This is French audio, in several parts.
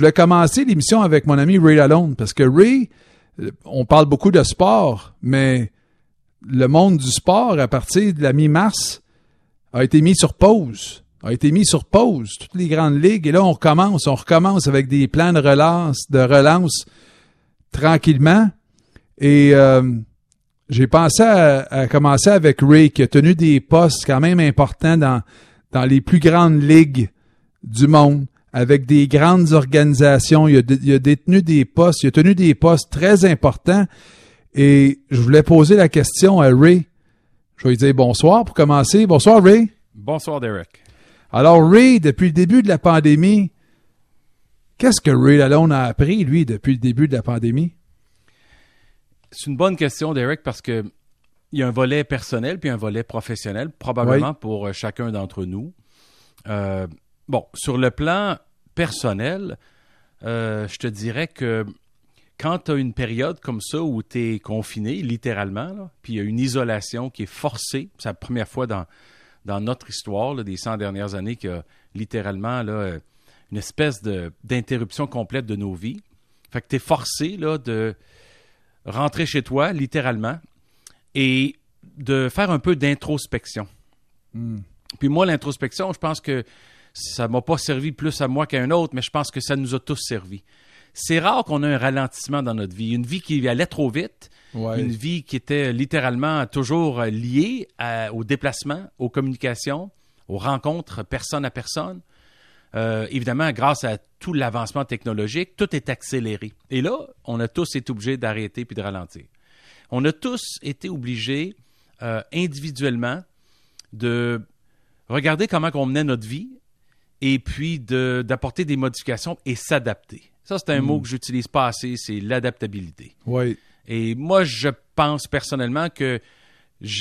voulais commencer l'émission avec mon ami Ray Lalonde parce que Ray, euh, on parle beaucoup de sport, mais le monde du sport, à partir de la mi-mars, a été mis sur pause. A été mis sur pause, toutes les grandes ligues. Et là, on recommence. On recommence avec des plans de relance, de relance tranquillement. Et euh, j'ai pensé à, commencer avec Ray, qui a tenu des postes quand même importants dans, dans les plus grandes ligues du monde, avec des grandes organisations. Il a, il a détenu des postes, il a tenu des postes très importants. Et je voulais poser la question à Ray. Je vais lui dire bonsoir pour commencer. Bonsoir, Ray. Bonsoir, Derek. Alors, Ray, depuis le début de la pandémie, qu'est-ce que Ray Lalonde a appris, lui, depuis le début de la pandémie? C'est une bonne question, Derek, parce que il y a un volet personnel puis un volet professionnel, probablement pour euh, chacun d'entre nous. Euh, bon, sur le plan personnel, euh, je te dirais que quand tu as une période comme ça où tu es confiné, littéralement, puis il y a une isolation qui est forcée, c'est la première fois dans, dans notre histoire des 100 dernières années qu'il y a littéralement là, une espèce d'interruption complète de nos vies. Fait que tu es forcé là, de rentrer chez toi, littéralement, et de faire un peu d'introspection. Hmm. Puis moi, l'introspection, je pense que ça m'a pas servi plus à moi qu'à un autre, mais je pense que ça nous a tous servi c'est rare qu'on ait un ralentissement dans notre vie. Une vie qui allait trop vite, une vie qui était littéralement toujours liée aux déplacements, aux communications, aux rencontres personne à personne. Euh, évidemment, grâce à tout l'avancement technologique, tout est accéléré. Et là, on a tous été obligés d'arrêter puis de ralentir. On a tous été obligés euh, individuellement de regarder comment on menait notre vie et puis d'apporter des modifications et s'adapter. Ça, c'est un mot hmm. que j'utilise pas assez, c'est l'adaptabilité. Oui. Et moi, je pense personnellement que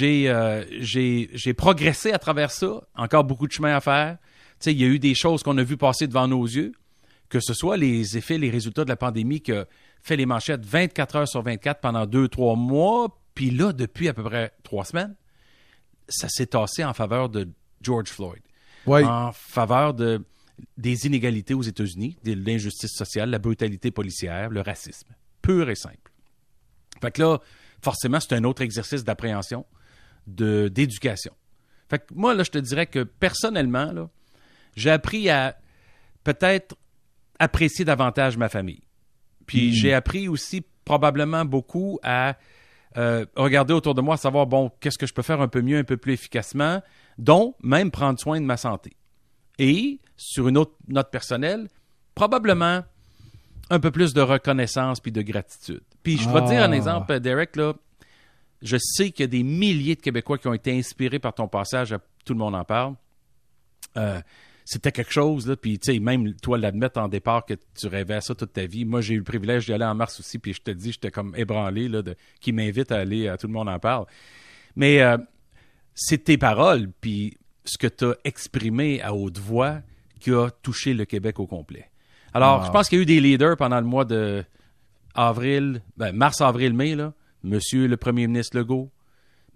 euh, j'ai progressé à travers ça. Encore beaucoup de chemin à faire. Tu sais, il y a eu des choses qu'on a vues passer devant nos yeux, que ce soit les effets, les résultats de la pandémie qui a fait les manchettes 24 heures sur 24 pendant deux, trois mois, puis là, depuis à peu près trois semaines, ça s'est tassé en faveur de George Floyd. Oui. En faveur de des inégalités aux États-Unis, de l'injustice sociale, la brutalité policière, le racisme. Pur et simple. Fait que là, forcément, c'est un autre exercice d'appréhension, d'éducation. Fait que moi, là, je te dirais que personnellement, j'ai appris à peut-être apprécier davantage ma famille. Puis hmm. j'ai appris aussi probablement beaucoup à euh, regarder autour de moi, savoir, bon, qu'est-ce que je peux faire un peu mieux, un peu plus efficacement, dont même prendre soin de ma santé. Et, sur une autre note personnelle, probablement un peu plus de reconnaissance puis de gratitude. Puis je vais te dire un ah. exemple, Derek, là, je sais qu'il y a des milliers de Québécois qui ont été inspirés par ton passage, tout le monde en parle. Euh, c'était quelque chose, là, puis tu sais, même toi l'admettre en départ que tu rêvais à ça toute ta vie. Moi, j'ai eu le privilège d'y aller en mars aussi, puis je te dis, j'étais comme ébranlé, là, de, qui m'invite à aller à Tout le monde en parle. Mais euh, c'est tes paroles, puis ce que tu as exprimé à haute voix qui a touché le Québec au complet. Alors, je pense qu'il y a eu des leaders pendant le mois de avril, ben, mars, avril, mai, là. Monsieur le premier ministre Legault,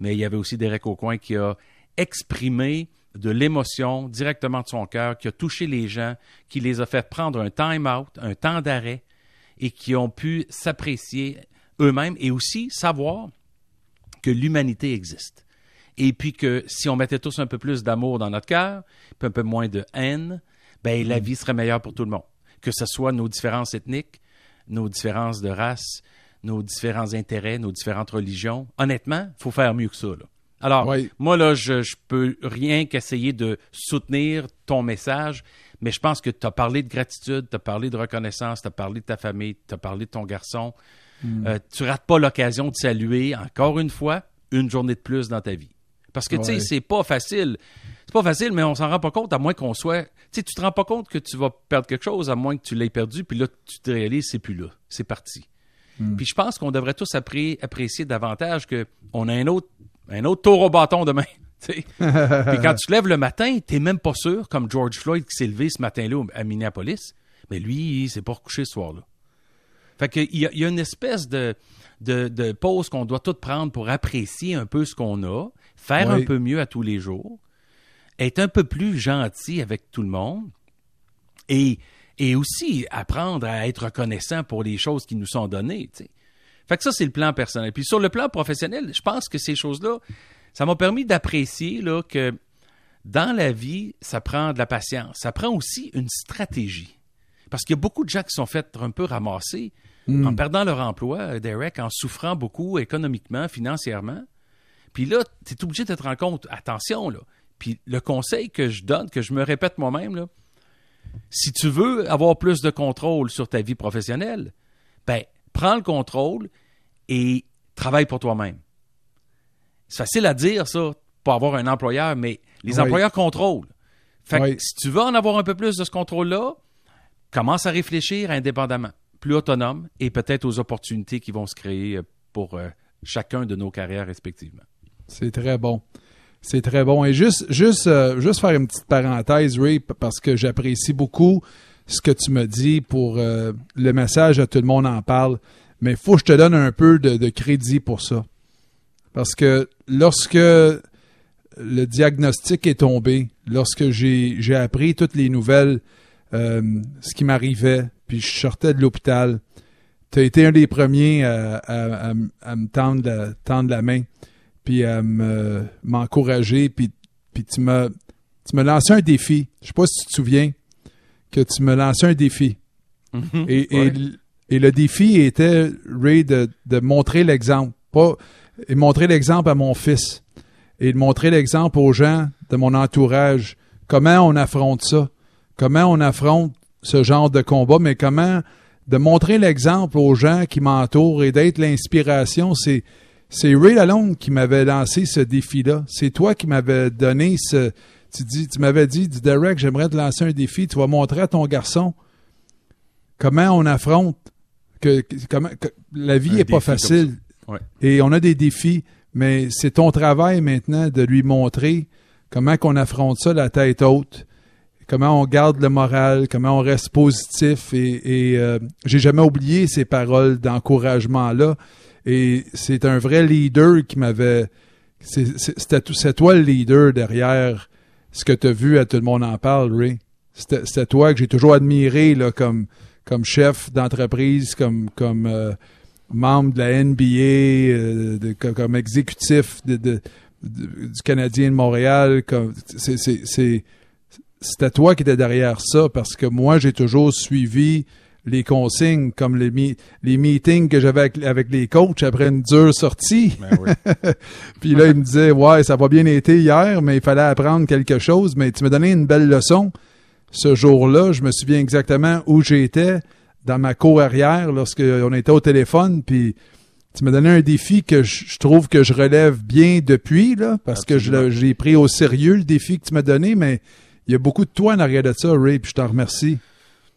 mais il y avait aussi Derek Aucoin qui a exprimé de l'émotion directement de son cœur, qui a touché les gens, qui les a fait prendre un time-out, un temps d'arrêt, et qui ont pu s'apprécier eux-mêmes et aussi savoir que l'humanité existe et puis que si on mettait tous un peu plus d'amour dans notre cœur, puis un peu moins de haine, ben la vie serait meilleure pour tout le monde. Que ce soit nos différences ethniques, nos différences de race, nos différents intérêts, nos différentes religions. Honnêtement, il faut faire mieux que ça. Alors, moi, là, je, je peux rien qu'essayer de soutenir ton message, mais je pense que tu as parlé de gratitude, tu as parlé de reconnaissance, tu as parlé de ta famille, tu as parlé de ton garçon. Mm. Euh, tu rates pas l'occasion de saluer, encore une fois, une journée de plus dans ta vie. Parce que, tu sais, c'est pas facile. C'est pas facile, mais on s'en rend pas compte à moins qu'on soit. Tu sais, tu te rends pas compte que tu vas perdre quelque chose à moins que tu l'aies perdu, puis là, tu te réalises, c'est plus là. C'est parti. Hmm. Puis je pense qu'on devrait tous apprécier davantage qu'on a un autre, un autre tour au bâton demain. puis quand tu te lèves le matin, tu même pas sûr, comme George Floyd qui s'est levé ce matin-là à Minneapolis, mais lui, il s'est pas recouché ce soir-là. Fait qu'il y, y, a une espèce de, de, de pause qu'on doit tout prendre pour apprécier un peu ce qu'on a, faire un peu mieux à tous les jours, être un peu plus gentil avec tout le monde et et aussi apprendre à être reconnaissant pour les choses qui nous sont données. Fait que ça, c'est le plan personnel. Puis sur le plan professionnel, je pense que ces choses-là, ça m'a permis d'apprécier là, que dans la vie, ça prend de la patience. Ça prend aussi une stratégie. Parce qu'il y a beaucoup de gens qui sont faits un peu ramasser Hmm. en perdant leur emploi, Derek, en souffrant beaucoup économiquement, financièrement. Puis là, tu es obligé de te rendre compte, attention, là. Puis le conseil que je donne, que je me répète moi-même, là, si tu veux avoir plus de contrôle sur ta vie professionnelle, ben, prends le contrôle et travaille pour toi-même. C'est facile à dire, ça, pour avoir un employeur, mais les Oui. employeurs contrôlent. Fait que si tu veux en avoir un peu plus de ce contrôle-là, commence à réfléchir indépendamment, plus autonome et peut-être aux opportunités qui vont se créer euh, pour euh, chacun de nos carrières respectivement. C'est très bon. C'est très bon. Et juste, juste, euh, juste faire une petite parenthèse, Ray, parce que j'apprécie beaucoup ce que tu me dis pour euh, le message à tout le monde en parle. Mais il faut que je te donne un peu de, crédit pour ça. Parce que lorsque le diagnostic est tombé, lorsque j'ai appris toutes les nouvelles, euh, ce qui m'arrivait, puis je sortais de l'hôpital, tu as été un des premiers à, me tendre la main, puis à me- m'encourager, puis, puis tu m'as tu lancé un défi. Je sais pas si tu te souviens que tu me lançais un défi. Et, et Ouais. et le défi était, Ray, de, de montrer l'exemple. Pas et montrer l'exemple à mon fils. Et de montrer l'exemple aux gens de mon entourage. Comment on affronte ça? Comment on affronte ce genre de combat, mais comment de montrer l'exemple aux gens qui m'entourent et d'être l'inspiration. C'est, c'est Ray Lalonde qui m'avait lancé ce défi-là. C'est toi qui m'avais donné ce. Tu, dis, tu m'avais dit, Derek, j'aimerais te lancer un défi. Tu vas montrer à ton garçon comment on affronte que, que- comment que la vie Un est pas facile. Ouais. et on a des défis mais c'est ton travail maintenant de lui montrer comment qu'on affronte ça la tête haute comment on garde le moral comment on reste positif et, et euh, j'ai jamais oublié ces paroles d'encouragement là et c'est un vrai leader qui m'avait c'était toi le leader derrière ce que tu as vu à tout le monde en parle Ray c'était toi que j'ai toujours admiré là, comme, comme chef d'entreprise, comme, comme euh, membre de la NBA, euh, comme exécutif de, de- du Canadien de Montréal. C'est- c'était toi qui étais derrière ça parce que moi, j'ai toujours suivi les consignes, comme les, mi- les meetings que j'avais avec, avec les coachs après une dure sortie. Ben oui. Puis là, il me disait, ouais, ça a pas bien été hier, mais il fallait apprendre quelque chose. Mais tu m'as donné une belle leçon. Ce jour-là, je me souviens exactement où j'étais dans ma cour arrière lorsqu'on était au téléphone. Puis tu m'as donné un défi que je, je trouve que je relève bien depuis, là, parce que je l'ai- j'ai pris au sérieux le défi que tu m'as donné. Mais il y a beaucoup de toi en arrière de ça, Ray, puis je t'en remercie.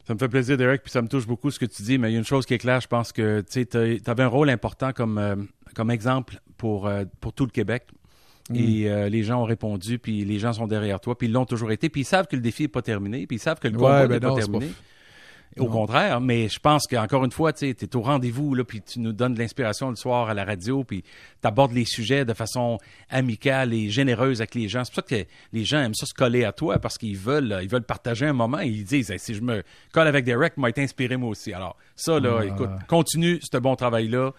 Ça me fait plaisir, Derek, puis ça me touche beaucoup ce que tu dis, mais il y a une chose qui est claire, je pense que tu avais un rôle important comme, euh, comme exemple pour, euh, pour tout le Québec. Et euh, les gens ont répondu, puis les gens sont derrière toi, puis ils l'ont toujours été, puis ils savent que le défi n'est pas terminé, puis ils savent que le Ouais, combat ben n'est pas non, c'est terminé. pas- Au contraire, mais je pense qu'encore une fois, tu es au rendez-vous, là, puis tu nous donnes de l'inspiration le soir à la radio, puis tu abordes les sujets de façon amicale et généreuse avec les gens. C'est pour ça que les gens aiment ça se coller à toi, parce qu'ils veulent, euh, ils veulent partager un moment, et ils disent, Hey, si je me colle avec Derek, m'a été inspiré moi aussi. Alors, ça, là, Ah. écoute, continue ce bon travail-là,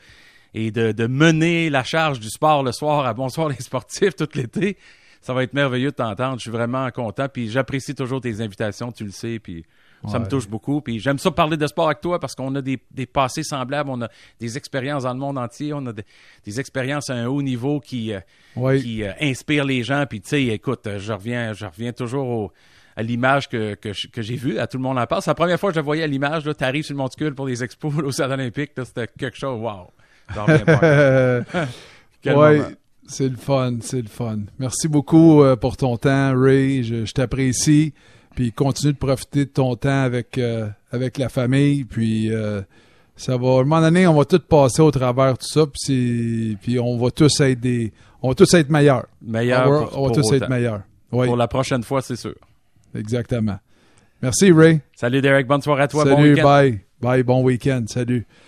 et de, de mener la charge du sport le soir à Bonsoir les sportifs tout l'été. Ça va être merveilleux de t'entendre. Je suis vraiment content. Puis j'apprécie toujours tes invitations, tu le sais. Puis ça Ouais. me touche beaucoup. Puis j'aime ça parler de sport avec toi parce qu'on a des, des passés semblables. On a des expériences dans le monde entier. On a des, des expériences à un haut niveau qui, euh, qui euh, inspirent les gens. Puis tu sais, écoute, euh, je reviens, je reviens toujours au- à l'image que, que, j'ai vue. À tout le monde en parle. C'est la première fois que je voyais à l'image. Tu arrives sur le monticule pour les expos au Stade olympique. C'était quelque chose. Wow! Ouais, c'est le fun, c'est le fun. Merci beaucoup pour ton temps, Ray. Je, je t'apprécie. Puis continue de profiter de ton temps avec, euh, avec la famille. Puis euh, ça va, à un moment donné, on va tous passer au travers de tout ça. Puis, on va tous être des, on va tous être meilleurs. Meilleur on va, pour, on va pour tous être meilleurs. Oui, Pour la prochaine fois, c'est sûr. exactement. Merci, Ray. Salut Derek, bonne soirée à toi. Salut, bye. Bye, bon week-end. Salut.